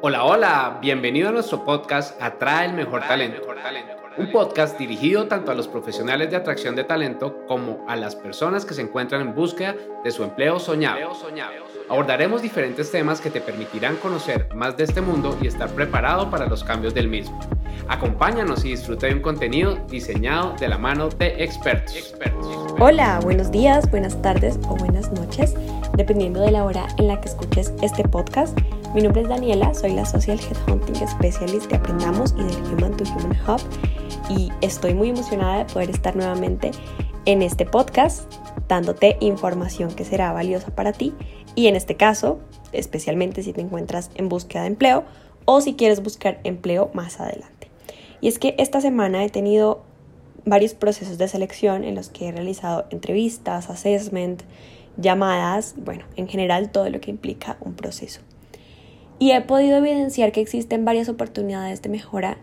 Hola, hola, bienvenido a nuestro podcast Atrae el Mejor Talento. Un podcast dirigido tanto a los profesionales de atracción de talento como a las personas que se encuentran en búsqueda de su empleo soñado. Abordaremos diferentes temas que te permitirán conocer más de este mundo y estar preparado para los cambios del mismo. Acompáñanos y disfruta de un contenido diseñado de la mano de expertos. Hola, buenos días, buenas tardes o buenas noches, dependiendo de la hora en la que escuches este podcast. Mi nombre es Daniela, soy la Social Headhunting Specialist de Aprendamos y del Human to Human Hub. Y estoy muy emocionada de poder estar nuevamente en este podcast dándote información que será valiosa para ti. Y en este caso, especialmente si te encuentras en búsqueda de empleo o si quieres buscar empleo más adelante. Y es que esta semana he tenido varios procesos de selección en los que he realizado entrevistas, assessment, llamadas, bueno, en general todo lo que implica un proceso y he podido evidenciar que existen varias oportunidades de mejora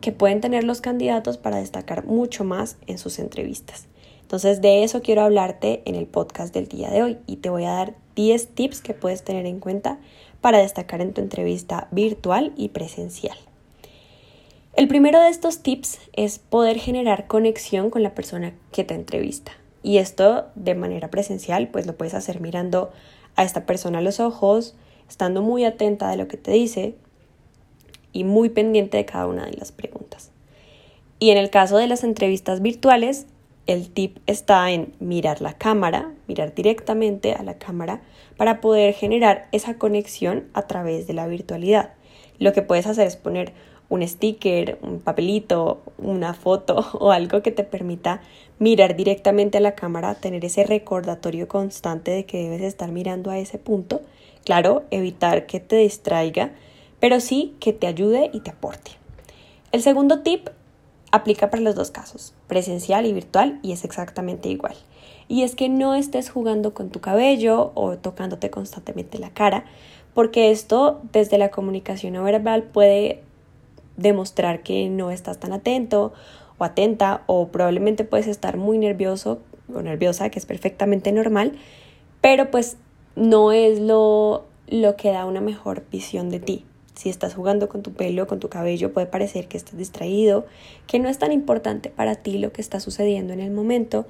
que pueden tener los candidatos para destacar mucho más en sus entrevistas. Entonces de eso quiero hablarte en el podcast del día de hoy y te voy a dar 10 tips que puedes tener en cuenta para destacar en tu entrevista virtual y presencial. El primero de estos tips es poder generar conexión con la persona que te entrevista. Y esto de manera presencial, pues lo puedes hacer mirando a esta persona a los ojos, estando muy atenta de lo que te dice y muy pendiente de cada una de las preguntas. Y en el caso de las entrevistas virtuales, el tip está en mirar la cámara, mirar directamente a la cámara para poder generar esa conexión a través de la virtualidad. Lo que puedes hacer es poner un sticker, un papelito, una foto o algo que te permita mirar directamente a la cámara, tener ese recordatorio constante de que debes estar mirando a ese punto Claro, evitar que te distraiga, pero sí que te ayude y te aporte. El segundo tip aplica para los dos casos, presencial y virtual, y es exactamente igual. Y es que no estés jugando con tu cabello o tocándote constantemente la cara, porque esto desde la comunicación no verbal puede demostrar que no estás tan atento o atenta o probablemente puedes estar muy nervioso o nerviosa, que es perfectamente normal, pero pues no es lo, lo que da una mejor visión de ti. Si estás jugando con tu pelo, con tu cabello, puede parecer que estás distraído, que no es tan importante para ti lo que está sucediendo en el momento.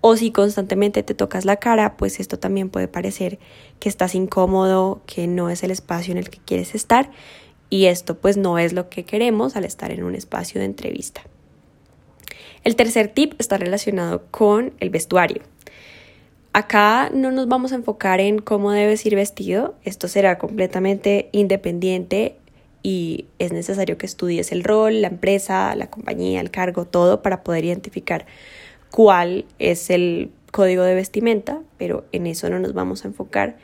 O si constantemente te tocas la cara, pues esto también puede parecer que estás incómodo, que no es el espacio en el que quieres estar. Y esto pues no es lo que queremos al estar en un espacio de entrevista. El tercer tip está relacionado con el vestuario. Acá no nos vamos a enfocar en cómo debes ir vestido, esto será completamente independiente y es necesario que estudies el rol, la empresa, la compañía, el cargo, todo para poder identificar cuál es el código de vestimenta, pero en eso no nos vamos a enfocar,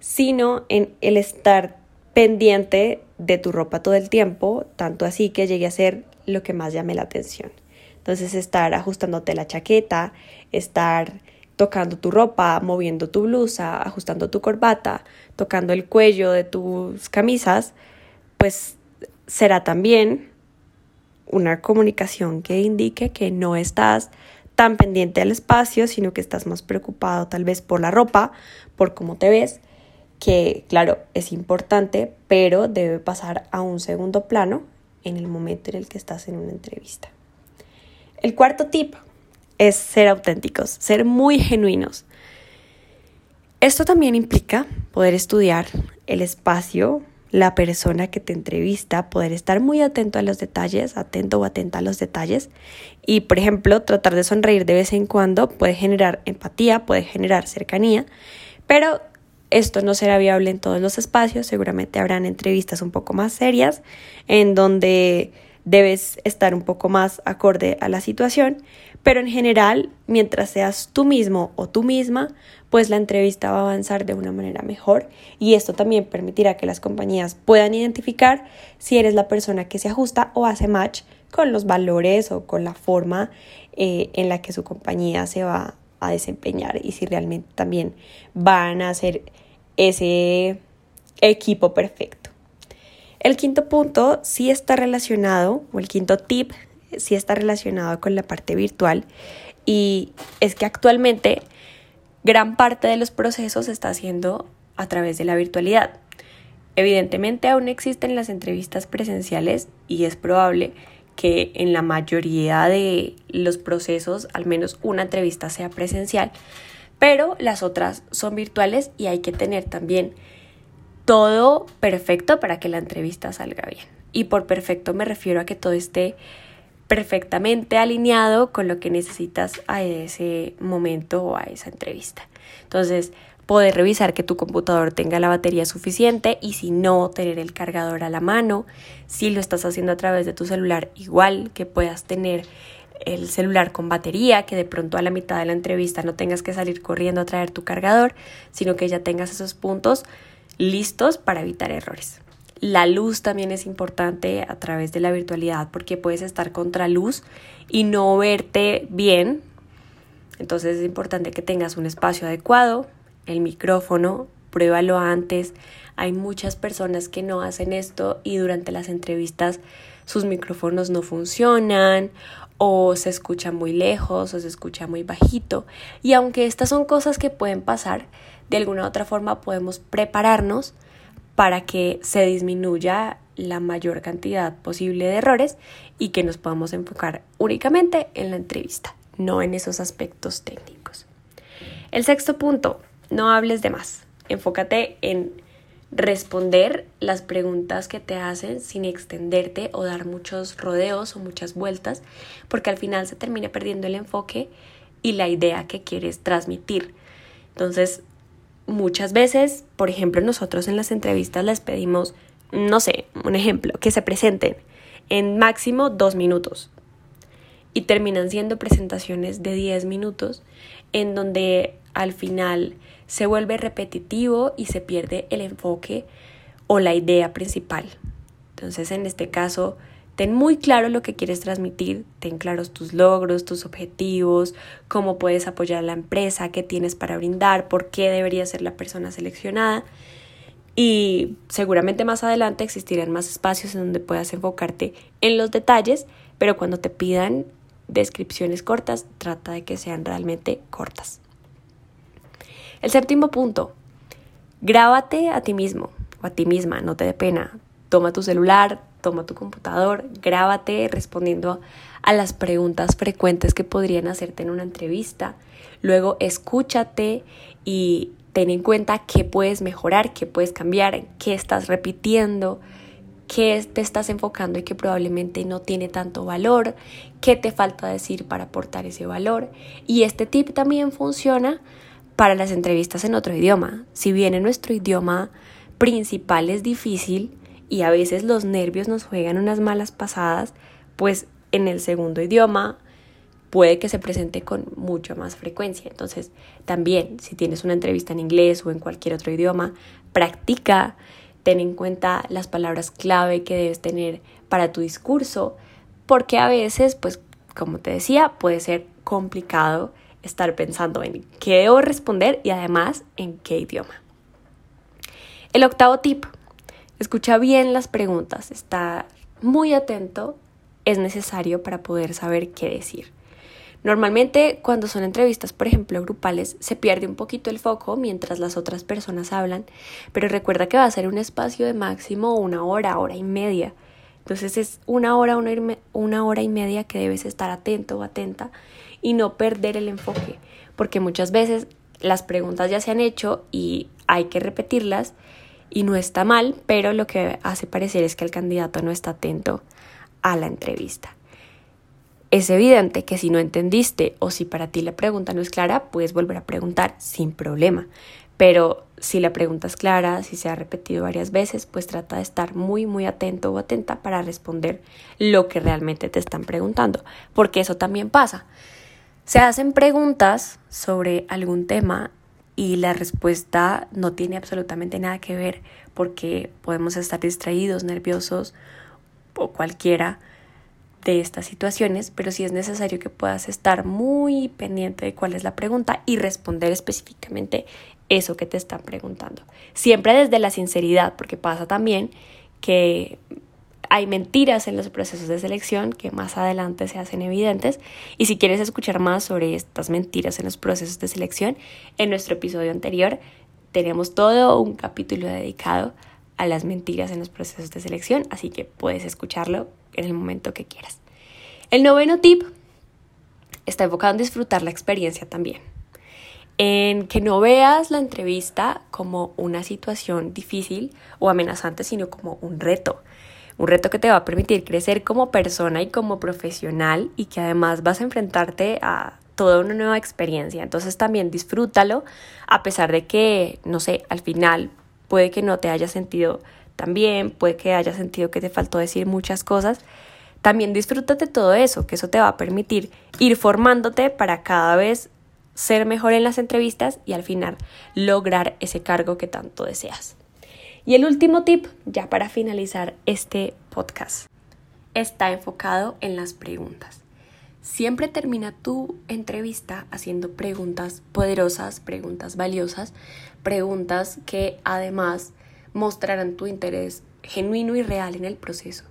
sino en el estar pendiente de tu ropa todo el tiempo, tanto así que llegue a ser lo que más llame la atención. Entonces estar ajustándote la chaqueta, estar tocando tu ropa, moviendo tu blusa, ajustando tu corbata, tocando el cuello de tus camisas, pues será también una comunicación que indique que no estás tan pendiente del espacio, sino que estás más preocupado tal vez por la ropa, por cómo te ves, que claro, es importante, pero debe pasar a un segundo plano en el momento en el que estás en una entrevista. El cuarto tip es ser auténticos, ser muy genuinos. Esto también implica poder estudiar el espacio, la persona que te entrevista, poder estar muy atento a los detalles, atento o atenta a los detalles y, por ejemplo, tratar de sonreír de vez en cuando puede generar empatía, puede generar cercanía, pero esto no será viable en todos los espacios, seguramente habrán entrevistas un poco más serias en donde debes estar un poco más acorde a la situación, pero en general, mientras seas tú mismo o tú misma, pues la entrevista va a avanzar de una manera mejor y esto también permitirá que las compañías puedan identificar si eres la persona que se ajusta o hace match con los valores o con la forma eh, en la que su compañía se va a desempeñar y si realmente también van a ser ese equipo perfecto. El quinto punto sí está relacionado, o el quinto tip sí está relacionado con la parte virtual y es que actualmente gran parte de los procesos se está haciendo a través de la virtualidad. Evidentemente aún existen las entrevistas presenciales y es probable que en la mayoría de los procesos al menos una entrevista sea presencial, pero las otras son virtuales y hay que tener también todo perfecto para que la entrevista salga bien. Y por perfecto me refiero a que todo esté perfectamente alineado con lo que necesitas a ese momento o a esa entrevista. Entonces, poder revisar que tu computador tenga la batería suficiente y si no, tener el cargador a la mano. Si lo estás haciendo a través de tu celular, igual que puedas tener el celular con batería, que de pronto a la mitad de la entrevista no tengas que salir corriendo a traer tu cargador, sino que ya tengas esos puntos listos para evitar errores. La luz también es importante a través de la virtualidad porque puedes estar contra luz y no verte bien. Entonces es importante que tengas un espacio adecuado, el micrófono, pruébalo antes. Hay muchas personas que no hacen esto y durante las entrevistas sus micrófonos no funcionan o se escucha muy lejos o se escucha muy bajito. Y aunque estas son cosas que pueden pasar, de alguna u otra forma podemos prepararnos para que se disminuya la mayor cantidad posible de errores y que nos podamos enfocar únicamente en la entrevista, no en esos aspectos técnicos. El sexto punto, no hables de más. Enfócate en responder las preguntas que te hacen sin extenderte o dar muchos rodeos o muchas vueltas, porque al final se termina perdiendo el enfoque y la idea que quieres transmitir. Entonces, muchas veces, por ejemplo, nosotros en las entrevistas les pedimos, no sé, un ejemplo, que se presenten en máximo dos minutos. Y terminan siendo presentaciones de 10 minutos en donde al final se vuelve repetitivo y se pierde el enfoque o la idea principal. Entonces, en este caso, ten muy claro lo que quieres transmitir, ten claros tus logros, tus objetivos, cómo puedes apoyar a la empresa, qué tienes para brindar, por qué debería ser la persona seleccionada. Y seguramente más adelante existirán más espacios en donde puedas enfocarte en los detalles, pero cuando te pidan descripciones cortas, trata de que sean realmente cortas. El séptimo punto, grábate a ti mismo o a ti misma, no te dé pena. Toma tu celular, toma tu computador, grábate respondiendo a las preguntas frecuentes que podrían hacerte en una entrevista. Luego escúchate y ten en cuenta qué puedes mejorar, qué puedes cambiar, qué estás repitiendo, qué te estás enfocando y que probablemente no tiene tanto valor, qué te falta decir para aportar ese valor. Y este tip también funciona para las entrevistas en otro idioma. Si bien en nuestro idioma principal es difícil y a veces los nervios nos juegan unas malas pasadas, pues en el segundo idioma puede que se presente con mucha más frecuencia. Entonces, también si tienes una entrevista en inglés o en cualquier otro idioma, practica, ten en cuenta las palabras clave que debes tener para tu discurso, porque a veces, pues, como te decía, puede ser complicado estar pensando en qué debo responder y además en qué idioma. El octavo tip, escucha bien las preguntas, está muy atento, es necesario para poder saber qué decir. Normalmente cuando son entrevistas, por ejemplo, grupales, se pierde un poquito el foco mientras las otras personas hablan, pero recuerda que va a ser un espacio de máximo una hora, hora y media. Entonces es una hora, una, hora y media que debes estar atento o atenta y no perder el enfoque, porque muchas veces las preguntas ya se han hecho y hay que repetirlas y no está mal, pero lo que hace parecer es que el candidato no está atento a la entrevista. Es evidente que si no entendiste o si para ti la pregunta no es clara, puedes volver a preguntar sin problema. Pero si la pregunta es clara, si se ha repetido varias veces, pues trata de estar muy, muy atento o atenta para responder lo que realmente te están preguntando, porque eso también pasa. Se hacen preguntas sobre algún tema y la respuesta no tiene absolutamente nada que ver porque podemos estar distraídos, nerviosos o cualquiera de estas situaciones, pero sí es necesario que puedas estar muy pendiente de cuál es la pregunta y responder específicamente eso que te están preguntando. Siempre desde la sinceridad, porque pasa también que hay mentiras en los procesos de selección que más adelante se hacen evidentes. Y si quieres escuchar más sobre estas mentiras en los procesos de selección, en nuestro episodio anterior tenemos todo un capítulo dedicado a las mentiras en los procesos de selección, así que puedes escucharlo en el momento que quieras. El noveno tip está enfocado en disfrutar la experiencia también. En que no veas la entrevista como una situación difícil o amenazante, sino como un reto. Un reto que te va a permitir crecer como persona y como profesional y que además vas a enfrentarte a toda una nueva experiencia. Entonces también disfrútalo, a pesar de que, no sé, al final puede que no te hayas sentido tan bien, puede que hayas sentido que te faltó decir muchas cosas. También disfrútate todo eso, que eso te va a permitir ir formándote para cada vez ser mejor en las entrevistas y al final lograr ese cargo que tanto deseas. Y el último tip, ya para finalizar este podcast, está enfocado en las preguntas. Siempre termina tu entrevista haciendo preguntas poderosas, preguntas valiosas, preguntas que además mostrarán tu interés genuino y real en el proceso,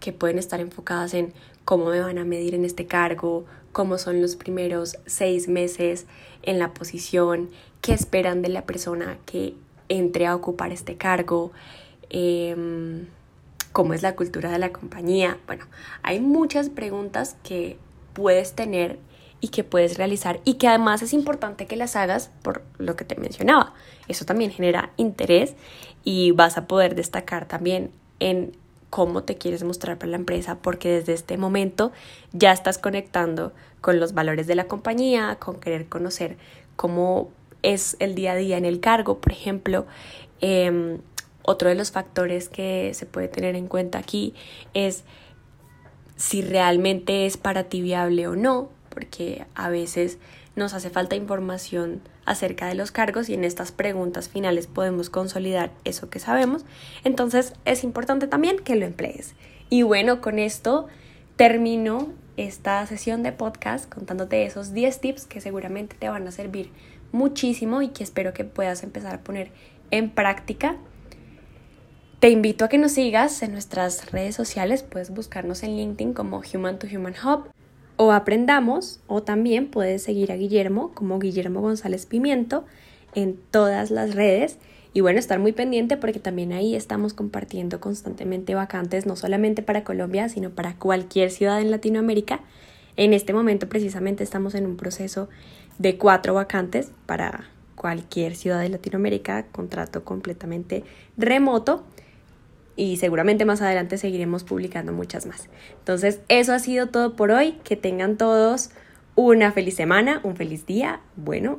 que pueden estar enfocadas en cómo me van a medir en este cargo, cómo son los primeros seis meses en la posición, qué esperan de la persona que entre a ocupar este cargo, em, cómo es la cultura de la compañía. Bueno, hay muchas preguntas que puedes tener y que puedes realizar y que además es importante que las hagas por lo que te mencionaba. Eso también genera interés y vas a poder destacar también en cómo te quieres mostrar para la empresa porque desde este momento ya estás conectando con los valores de la compañía, con querer conocer cómo es el día a día en el cargo, por ejemplo. Em, otro de los factores que se puede tener en cuenta aquí es si realmente es para ti viable o no, porque a veces nos hace falta información acerca de los cargos y en estas preguntas finales podemos consolidar eso que sabemos. Entonces es importante también que lo emplees. Y bueno, con esto termino esta sesión de podcast contándote esos 10 tips que seguramente te van a servir muchísimo y que espero que puedas empezar a poner en práctica te invito a que nos sigas en nuestras redes sociales, puedes buscarnos en LinkedIn como Human to Human Hub o Aprendamos, o también puedes seguir a Guillermo como Guillermo González Pimiento en todas las redes. Y bueno, estar muy pendiente porque también ahí estamos compartiendo constantemente vacantes, no solamente para Colombia, sino para cualquier ciudad en Latinoamérica. En este momento precisamente estamos en un proceso de cuatro vacantes para cualquier ciudad de Latinoamérica, contrato completamente remoto y seguramente más adelante seguiremos publicando muchas más. Entonces, eso ha sido todo por hoy. Que tengan todos una feliz semana, un feliz día. Bueno,